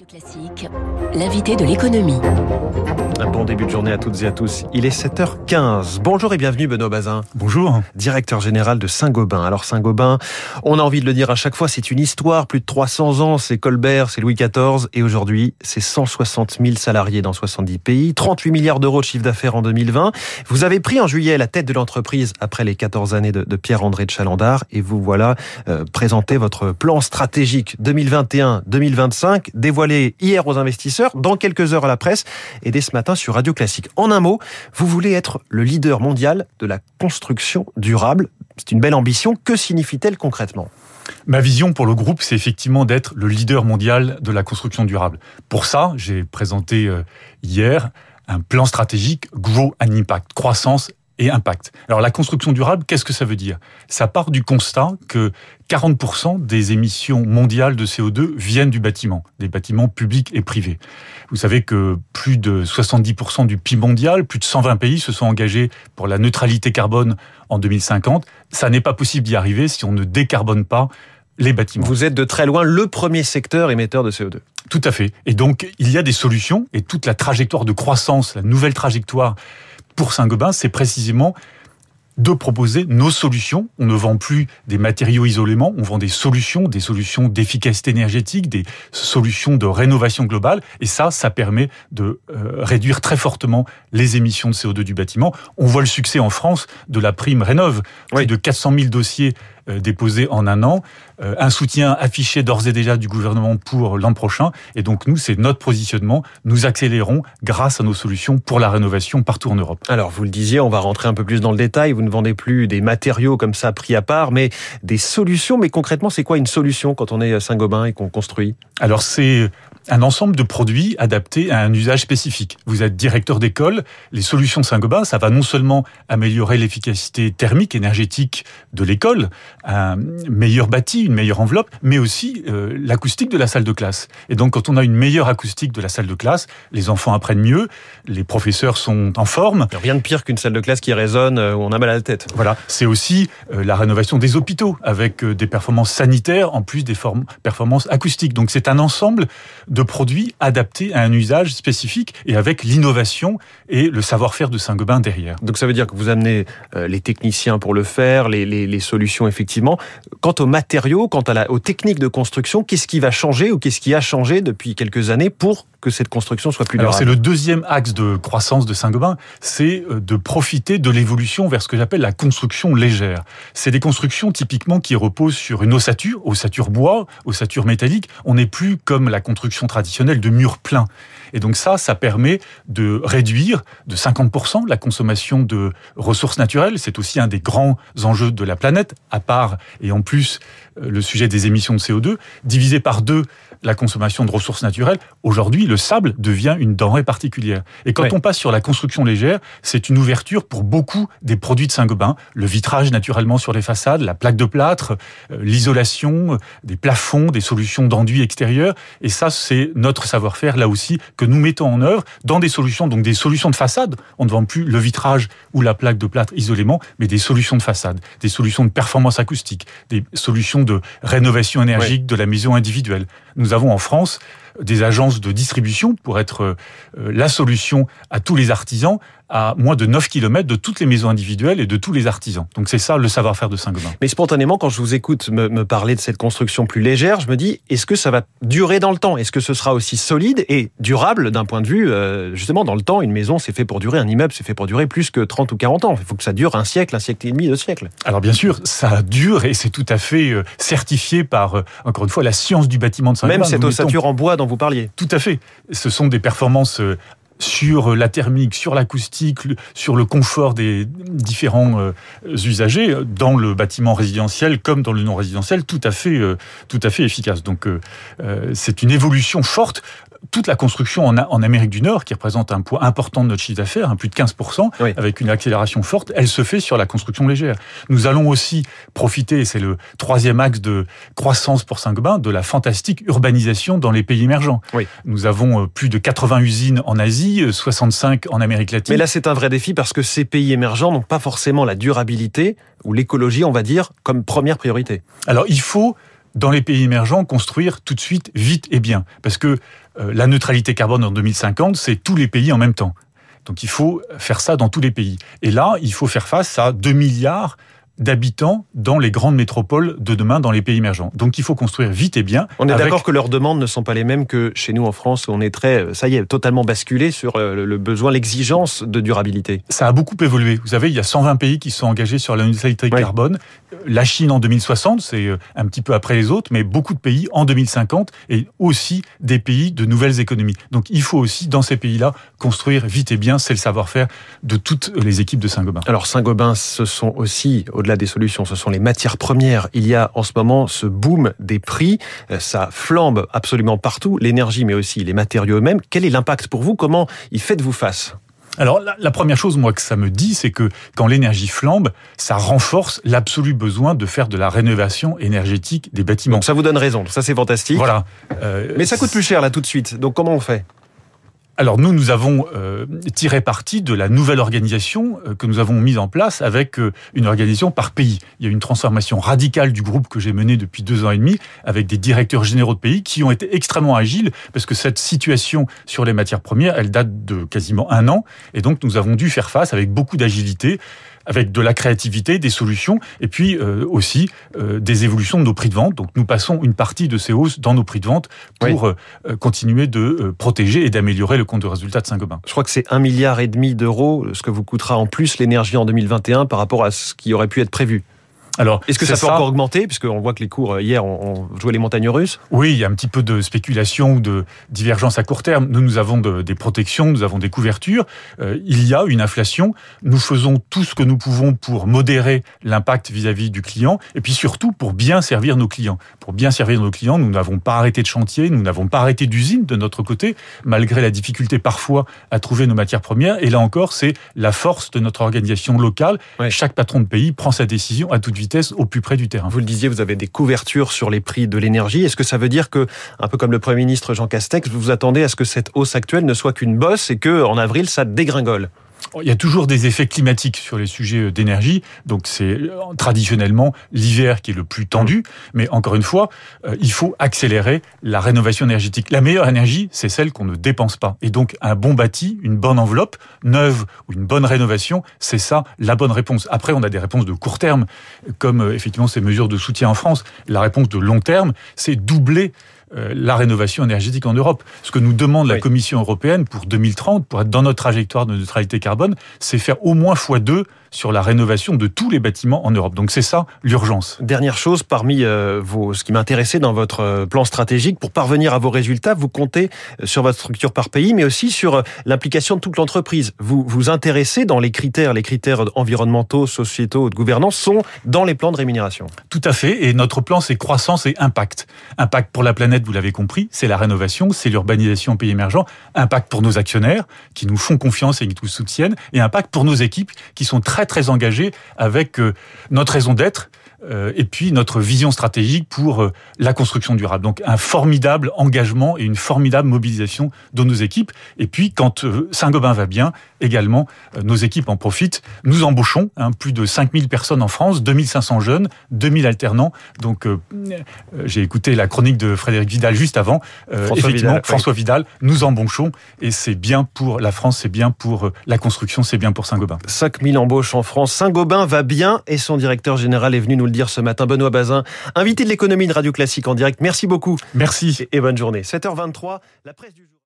Radio Classique, l'invité de l'économie. Un bon début de journée à toutes et à tous. Il est 7h15. Bonjour et bienvenue Benoît Bazin. Bonjour. Directeur général de Saint-Gobain. Alors Saint-Gobain, on a envie de le dire à chaque fois, c'est une histoire. Plus de 300 ans, c'est Colbert, c'est Louis XIV. Et aujourd'hui, c'est 160 000 salariés dans 70 pays, 38 milliards d'euros de chiffre d'affaires en 2020. Vous avez pris en juillet la tête de l'entreprise après les 14 années de, Pierre-André de Chalandard. Et vous voilà euh, présenter votre plan stratégique 2021-2025 dévoilé hier aux investisseurs, dans quelques heures à la presse et dès ce matin sur Radio Classique. En un mot, vous voulez être le leader mondial de la construction durable. C'est une belle ambition. Que signifie-t-elle concrètement? Ma vision pour le groupe, c'est effectivement d'être le leader mondial de la construction durable. Pour ça, j'ai présenté euh, hier un plan stratégique Grow and Impact, croissance et impact. Alors la construction durable, qu'est-ce que ça veut dire? Ça part du constat que 40% des émissions mondiales de CO2 viennent du bâtiment, des bâtiments publics et privés. Vous savez que plus de 70% du PIB mondial, plus de 120 pays se sont engagés pour la neutralité carbone en 2050. Ça n'est pas possible d'y arriver si on ne décarbone pas les bâtiments. Vous êtes de très loin le premier secteur émetteur de CO2. Tout à fait. Et donc, il y a des solutions et toute la trajectoire de croissance, la nouvelle trajectoire pour Saint-Gobain, c'est précisément de proposer nos solutions. On ne vend plus des matériaux isolément, on vend des solutions, des solutions d'efficacité énergétique, des solutions de rénovation globale. Et ça, ça permet de euh, réduire très fortement les émissions de CO2 du bâtiment. On voit le succès en France de la prime Rénov. Plus de 400 000 dossiers euh, déposé en un an, euh, un soutien affiché d'ores et déjà du gouvernement pour l'an prochain. Et donc nous, c'est notre positionnement. Nous accélérons grâce à nos solutions pour la rénovation partout en Europe. Alors vous le disiez, on va rentrer un peu plus dans le détail. Vous ne vendez plus des matériaux comme ça pris à part, mais des solutions. Mais concrètement, c'est quoi une solution quand on est Saint-Gobain et qu'on construit? Alors c'est un ensemble de produits adaptés à un usage spécifique. Vous êtes directeur d'école, les solutions Saint-Gobain, ça va non seulement améliorer l'efficacité thermique, énergétique de l'école, un meilleur bâti, une meilleure enveloppe, mais aussi euh, l'acoustique de la salle de classe. Et donc quand on a une meilleure acoustique de la salle de classe, les enfants apprennent mieux, les professeurs sont en forme. Rien de pire qu'une salle de classe qui résonne euh, où on a mal à la tête. Voilà, c'est aussi euh, la rénovation des hôpitaux avec des performances sanitaires en plus des performances acoustiques. Donc c'est un ensemble de produits adaptés à un usage spécifique et avec l'innovation et le savoir-faire de Saint-Gobain derrière. Donc ça veut dire que vous amenez euh, les techniciens pour le faire, les, solutions effectivement. Quant aux matériaux, quant aux techniques de construction, qu'est-ce qui va changer ou qu'est-ce qui a changé depuis quelques années pour que cette construction soit plus durable Alors c'est le deuxième axe de croissance de Saint-Gobain, c'est euh, de profiter de l'évolution vers ce que j'appelle la construction légère. C'est des constructions typiquement qui reposent sur une ossature, ossature bois, ossature métallique. On n'est plus comme la construction traditionnelle de murs pleins. Et donc ça, ça permet de réduire de 50% la consommation de ressources naturelles. C'est aussi un des grands enjeux de la planète, à part et en plus euh, le sujet des émissions de CO2, divisé par deux la consommation de ressources naturelles. Aujourd'hui, le sable devient une denrée particulière. Et quand on passe sur la construction légère, c'est une ouverture pour beaucoup des produits de Saint-Gobain. Le vitrage naturellement sur les façades, la plaque de plâtre, euh, l'isolation, euh, des plafonds, des solutions d'enduit extérieur. Et ça, c'est notre savoir-faire là aussi que nous mettons en œuvre dans des solutions, donc des solutions de façade. On ne vend plus le vitrage ou la plaque de plâtre isolément, mais des solutions de façade, des solutions de performance acoustique, des solutions de rénovation énergique de la maison individuelle. Nous avons en France des agences de distribution pour être euh, la solution à tous les artisans à moins de 9 km de toutes les maisons individuelles et de tous les artisans. Donc c'est ça le savoir-faire de Saint-Gobain. Mais spontanément, quand je vous écoute me, parler de cette construction plus légère, je me dis, est-ce que ça va durer dans le temps? Est-ce que ce sera aussi solide et durable d'un point de vue, euh, justement, dans le temps Une maison, c'est fait pour durer, un immeuble, c'est fait pour durer plus que 30 ou 40 ans? Il faut que ça dure un siècle, un siècle et demi, deux siècles. Alors bien sûr, ça dure et c'est tout à fait euh, certifié par, encore une fois, la science du bâtiment de Saint-Gobain. Même cette ossature en bois dont vous parliez. Tout à fait. Ce sont des performances sur la thermique, sur l'acoustique, sur le confort des différents euh, usagers dans le bâtiment résidentiel comme dans le non résidentiel, tout à fait, euh, tout à fait efficace. Donc, euh, c'est une évolution forte toute la construction en, en, Amérique du Nord, qui représente un poids important de notre chiffre d'affaires, un plus de 15%, avec une accélération forte, elle se fait sur la construction légère. Nous allons aussi profiter, et c'est le troisième axe de croissance pour Saint-Gobain, de la fantastique urbanisation dans les pays émergents. Nous avons euh, plus de 80 usines en Asie, 65 euh, en Amérique latine. Mais là, c'est un vrai défi parce que ces pays émergents n'ont pas forcément la durabilité ou l'écologie, on va dire, comme première priorité. Alors, il faut dans les pays émergents construire tout de suite, vite et bien. Parce que la neutralité carbone en 2050, c'est tous les pays en même temps. Donc il faut faire ça dans tous les pays. Et là, il faut faire face à 2 milliards d'habitants dans les grandes métropoles de demain, dans les pays émergents. Donc il faut construire vite et bien. On est d'accord que leurs demandes ne sont pas les mêmes que chez nous en France, où on est très, ça y est, totalement basculé sur euh, le besoin, l'exigence de durabilité. Ça a beaucoup évolué. Vous savez, il y a 120 pays qui sont engagés sur la neutralité carbone. La Chine en 2060, c'est euh, un petit peu après les autres, mais beaucoup de pays en 2050 et aussi des pays de nouvelles économies. Donc il faut aussi, dans ces pays-là, construire vite et bien. C'est le savoir-faire de toutes les équipes de Saint-Gobain. Alors Saint-Gobain, ce sont aussi, au-delà des solutions, ce sont les matières premières. Il y a en ce moment ce boom des prix, euh, ça flambe absolument partout, l'énergie mais aussi les matériaux eux-mêmes. Quel est l'impact pour vous? Comment y faites-vous face? Alors la, première chose, moi, que ça me dit, c'est que quand l'énergie flambe, ça renforce l'absolu besoin de faire de la rénovation énergétique des bâtiments. Donc ça vous donne raison, ça c'est fantastique. Voilà. Euh, mais ça coûte plus cher là tout de suite. Donc comment on fait? Alors nous, nous avons euh, tiré parti de la nouvelle organisation euh, que nous avons mise en place avec euh, une organisation par pays. Il y a une transformation radicale du groupe que j'ai mené depuis deux ans et demi avec des directeurs généraux de pays qui ont été extrêmement agiles parce que cette situation sur les matières premières, elle date de quasiment un an et donc nous avons dû faire face avec beaucoup d'agilité avec de la créativité, des solutions, et puis euh, aussi euh, des évolutions de nos prix de vente. Donc nous passons une partie de ces hausses dans nos prix de vente pour euh, continuer de protéger et d'améliorer le compte de résultat de Saint-Gobain. Je crois que c'est un milliard et demi d'euros, ce que vous coûtera en plus l'énergie en 2021 par rapport à ce qui aurait pu être prévu. Alors, est-ce que ça peut encore augmenter puisqu'on voit que les cours euh, hier ont, joué les montagnes russes Oui, il y a un petit peu de spéculation ou de divergence à court terme. Nous, nous avons des protections, nous avons des couvertures. Euh, il y a une inflation. Nous faisons tout ce que nous pouvons pour modérer l'impact vis-à-vis du client et puis surtout pour bien servir nos clients. Pour bien servir nos clients, nous n'avons pas arrêté de chantier, nous n'avons pas arrêté d'usine de notre côté, malgré la difficulté parfois à trouver nos matières premières. Et là encore, c'est la force de notre organisation locale. Chaque patron de pays prend sa décision à toute vitesse Vous le disiez, vous avez des couvertures sur les prix de l'énergie. Est-ce que ça veut dire que, un peu comme le Premier ministre Jean Castex, vous vous attendez à ce que cette hausse actuelle ne soit qu'une bosse et que en avril ça dégringole? Il y a toujours des effets climatiques sur les sujets d'énergie, donc c'est euh, traditionnellement l'hiver qui est le plus tendu, mais encore une fois, euh, il faut accélérer la rénovation énergétique. La meilleure énergie, c'est celle qu'on ne dépense pas. Et donc un bon bâti, une bonne enveloppe, neuve ou une bonne rénovation, c'est ça la bonne réponse. Après, on a des réponses de court terme, comme euh, effectivement ces mesures de soutien en France. La réponse de long terme, c'est doubler euh, la rénovation énergétique en Europe. Ce que nous demande la Commission européenne pour 2030, pour être dans notre trajectoire de neutralité carbone, c'est faire au moins x2 sur la rénovation de tous les bâtiments en Europe. Donc c'est ça l'urgence. Dernière chose, parmi euh, vos, ce qui m'intéressait dans votre euh, plan stratégique, pour parvenir à vos résultats, vous comptez euh, sur votre structure par pays, mais aussi sur l'implication de toute l'entreprise. Vous vous intéressez dans les critères, les critères environnementaux, sociétaux, de gouvernance sont dans les plans de rémunération. Tout à fait. Et notre plan, c'est croissance et impact. Impact pour la planète, vous l'avez compris, c'est la rénovation, c'est l'urbanisation en pays émergents. Impact pour nos actionnaires, qui nous font confiance et qui nous soutiennent. Et impact pour nos équipes, qui sont très très engagé avec euh, notre raison d'être et puis notre vision stratégique pour euh, la construction durable. Donc un formidable engagement et une formidable mobilisation de nos équipes. Et puis quand Saint-Gobain va bien, également, nos équipes en profitent. Nous embauchons hein, plus de 5000 personnes en France, 2500 jeunes, 2000 alternants. Donc j'ai écouté la chronique de Frédéric Vidal juste avant. François Effectivement, Vidal, François Vidal, nous embauchons et c'est bien pour la France, c'est bien pour la construction, c'est bien pour Saint-Gobain. 5000 embauches en France. Saint-Gobain va bien et son directeur général est venu nous le dire ce matin. Benoît Bazin, invité de l'économie de Radio Classique en direct. Merci beaucoup. Merci. Et bonne journée. 7h23, la presse du jour.